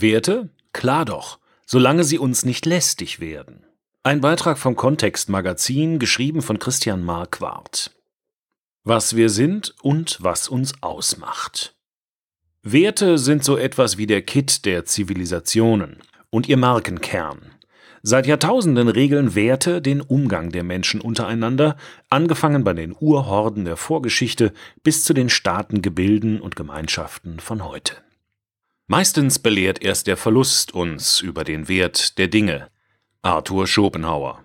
Werte? Klar doch, solange sie uns nicht lästig werden. Ein Beitrag vom Kontext Magazin, geschrieben von Christian Marquardt. Was wir sind und was uns ausmacht. Werte sind so etwas wie der Kit der Zivilisationen und ihr Markenkern. Seit Jahrtausenden regeln Werte den Umgang der Menschen untereinander, angefangen bei den Urhorden der Vorgeschichte bis zu den Staatengebilden und Gemeinschaften von heute. Meistens belehrt erst der Verlust uns über den Wert der Dinge. Arthur Schopenhauer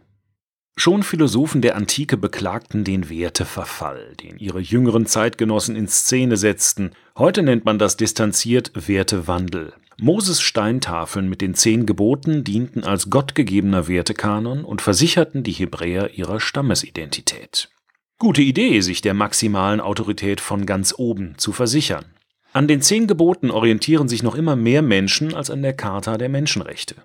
Schon Philosophen der Antike beklagten den Werteverfall, den ihre jüngeren Zeitgenossen in Szene setzten. Heute nennt man das distanziert Wertewandel. Moses Steintafeln mit den zehn Geboten dienten als gottgegebener Wertekanon und versicherten die Hebräer ihrer Stammesidentität. Gute Idee, sich der maximalen Autorität von ganz oben zu versichern. An den zehn Geboten orientieren sich noch immer mehr Menschen als an der Charta der Menschenrechte.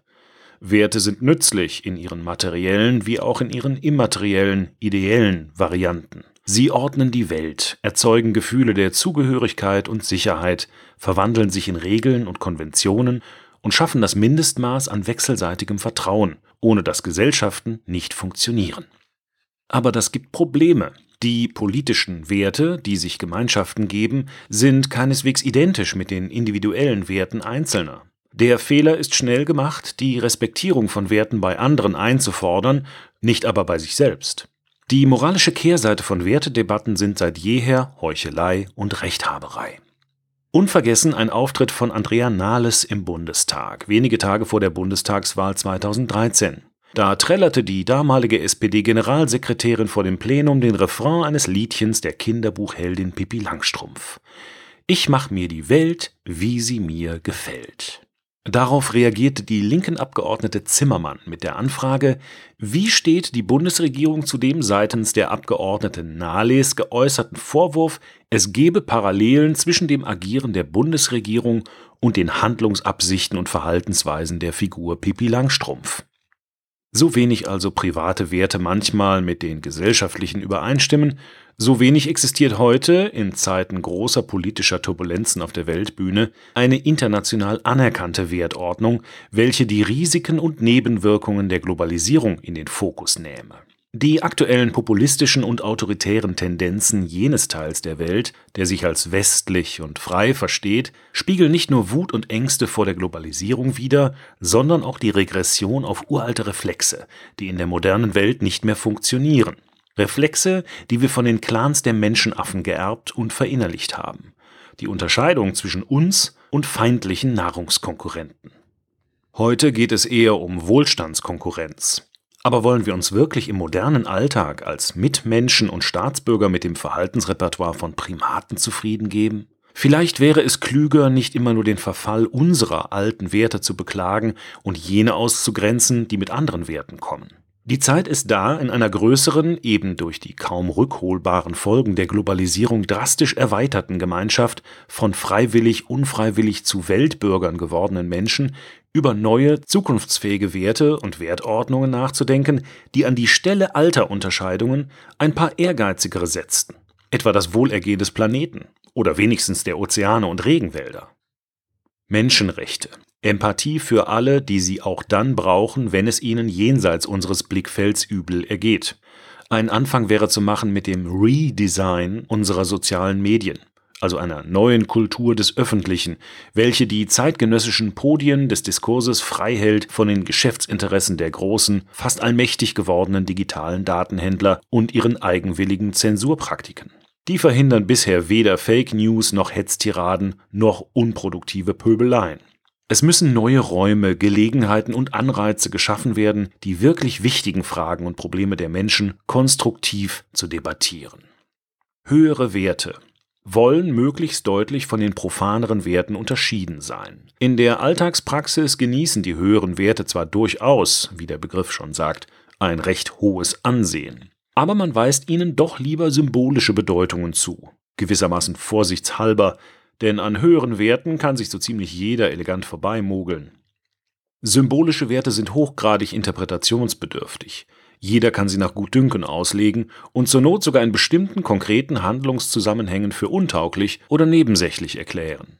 Werte sind nützlich in ihren materiellen wie auch in ihren immateriellen, ideellen Varianten. Sie ordnen die Welt, erzeugen Gefühle der Zugehörigkeit und Sicherheit, verwandeln sich in Regeln und Konventionen und schaffen das Mindestmaß an wechselseitigem Vertrauen, ohne dass Gesellschaften nicht funktionieren. Aber das gibt Probleme. Die politischen Werte, die sich Gemeinschaften geben, sind keineswegs identisch mit den individuellen Werten Einzelner. Der Fehler ist schnell gemacht, die Respektierung von Werten bei anderen einzufordern, nicht aber bei sich selbst. Die moralische Kehrseite von Wertedebatten sind seit jeher Heuchelei und Rechthaberei. Unvergessen ein Auftritt von Andrea Nahles im Bundestag, wenige Tage vor der Bundestagswahl 2013. Da trällerte die damalige SPD-Generalsekretärin vor dem Plenum den Refrain eines Liedchens der Kinderbuchheldin Pippi Langstrumpf. Ich mach mir die Welt, wie sie mir gefällt. Darauf reagierte die linken Abgeordnete Zimmermann mit der Anfrage, wie steht die Bundesregierung zu dem seitens der Abgeordneten Nahles geäußerten Vorwurf, es gebe Parallelen zwischen dem Agieren der Bundesregierung und den Handlungsabsichten und Verhaltensweisen der Figur Pipi Langstrumpf. So wenig also private Werte manchmal mit den gesellschaftlichen übereinstimmen, so wenig existiert heute, in Zeiten großer politischer Turbulenzen auf der Weltbühne, eine international anerkannte Wertordnung, welche die Risiken und Nebenwirkungen der Globalisierung in den Fokus nähme. Die aktuellen populistischen und autoritären Tendenzen jenes Teils der Welt, der sich als westlich und frei versteht, spiegeln nicht nur Wut und Ängste vor der Globalisierung wider, sondern auch die Regression auf uralte Reflexe, die in der modernen Welt nicht mehr funktionieren. Reflexe, die wir von den Clans der Menschenaffen geerbt und verinnerlicht haben. Die Unterscheidung zwischen uns und feindlichen Nahrungskonkurrenten. Heute geht es eher um Wohlstandskonkurrenz. Aber wollen wir uns wirklich im modernen Alltag als Mitmenschen und Staatsbürger mit dem Verhaltensrepertoire von Primaten zufrieden geben? Vielleicht wäre es klüger, nicht immer nur den Verfall unserer alten Werte zu beklagen und jene auszugrenzen, die mit anderen Werten kommen. Die Zeit ist da, in einer größeren, eben durch die kaum rückholbaren Folgen der Globalisierung drastisch erweiterten Gemeinschaft von freiwillig unfreiwillig zu Weltbürgern gewordenen Menschen über neue, zukunftsfähige Werte und Wertordnungen nachzudenken, die an die Stelle alter Unterscheidungen ein paar ehrgeizigere setzten, etwa das Wohlergehen des Planeten oder wenigstens der Ozeane und Regenwälder. Menschenrechte, Empathie für alle, die sie auch dann brauchen, wenn es ihnen jenseits unseres Blickfelds übel ergeht. Ein Anfang wäre zu machen mit dem Redesign unserer sozialen Medien also einer neuen Kultur des Öffentlichen, welche die zeitgenössischen Podien des Diskurses frei hält von den Geschäftsinteressen der großen, fast allmächtig gewordenen digitalen Datenhändler und ihren eigenwilligen Zensurpraktiken. Die verhindern bisher weder Fake News noch Hetztiraden noch unproduktive Pöbeleien. Es müssen neue Räume, Gelegenheiten und Anreize geschaffen werden, die wirklich wichtigen Fragen und Probleme der Menschen konstruktiv zu debattieren. Höhere Werte, wollen möglichst deutlich von den profaneren Werten unterschieden sein. In der Alltagspraxis genießen die höheren Werte zwar durchaus, wie der Begriff schon sagt, ein recht hohes Ansehen, aber man weist ihnen doch lieber symbolische Bedeutungen zu, gewissermaßen vorsichtshalber, denn an höheren Werten kann sich so ziemlich jeder elegant vorbeimogeln. Symbolische Werte sind hochgradig interpretationsbedürftig. Jeder kann sie nach Gutdünken auslegen und zur Not sogar in bestimmten konkreten Handlungszusammenhängen für untauglich oder nebensächlich erklären.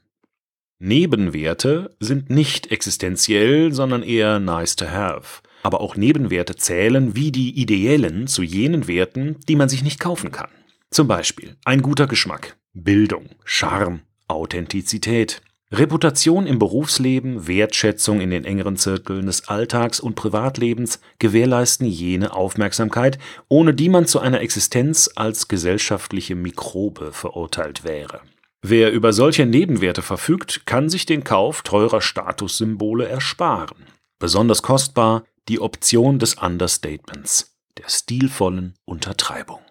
Nebenwerte sind nicht existenziell, sondern eher nice to have. Aber auch Nebenwerte zählen wie die ideellen zu jenen Werten, die man sich nicht kaufen kann. Zum Beispiel ein guter Geschmack, Bildung, Charme, Authentizität, Reputation im Berufsleben, Wertschätzung in den engeren Zirkeln des Alltags und Privatlebens gewährleisten jene Aufmerksamkeit, ohne die man zu einer Existenz als gesellschaftliche Mikrobe verurteilt wäre. Wer über solche Nebenwerte verfügt, kann sich den Kauf teurer Statussymbole ersparen. Besonders kostbar die Option des Understatements, der stilvollen Untertreibung.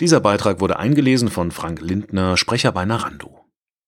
Dieser Beitrag wurde eingelesen von Frank Lindner, Sprecher bei Narando.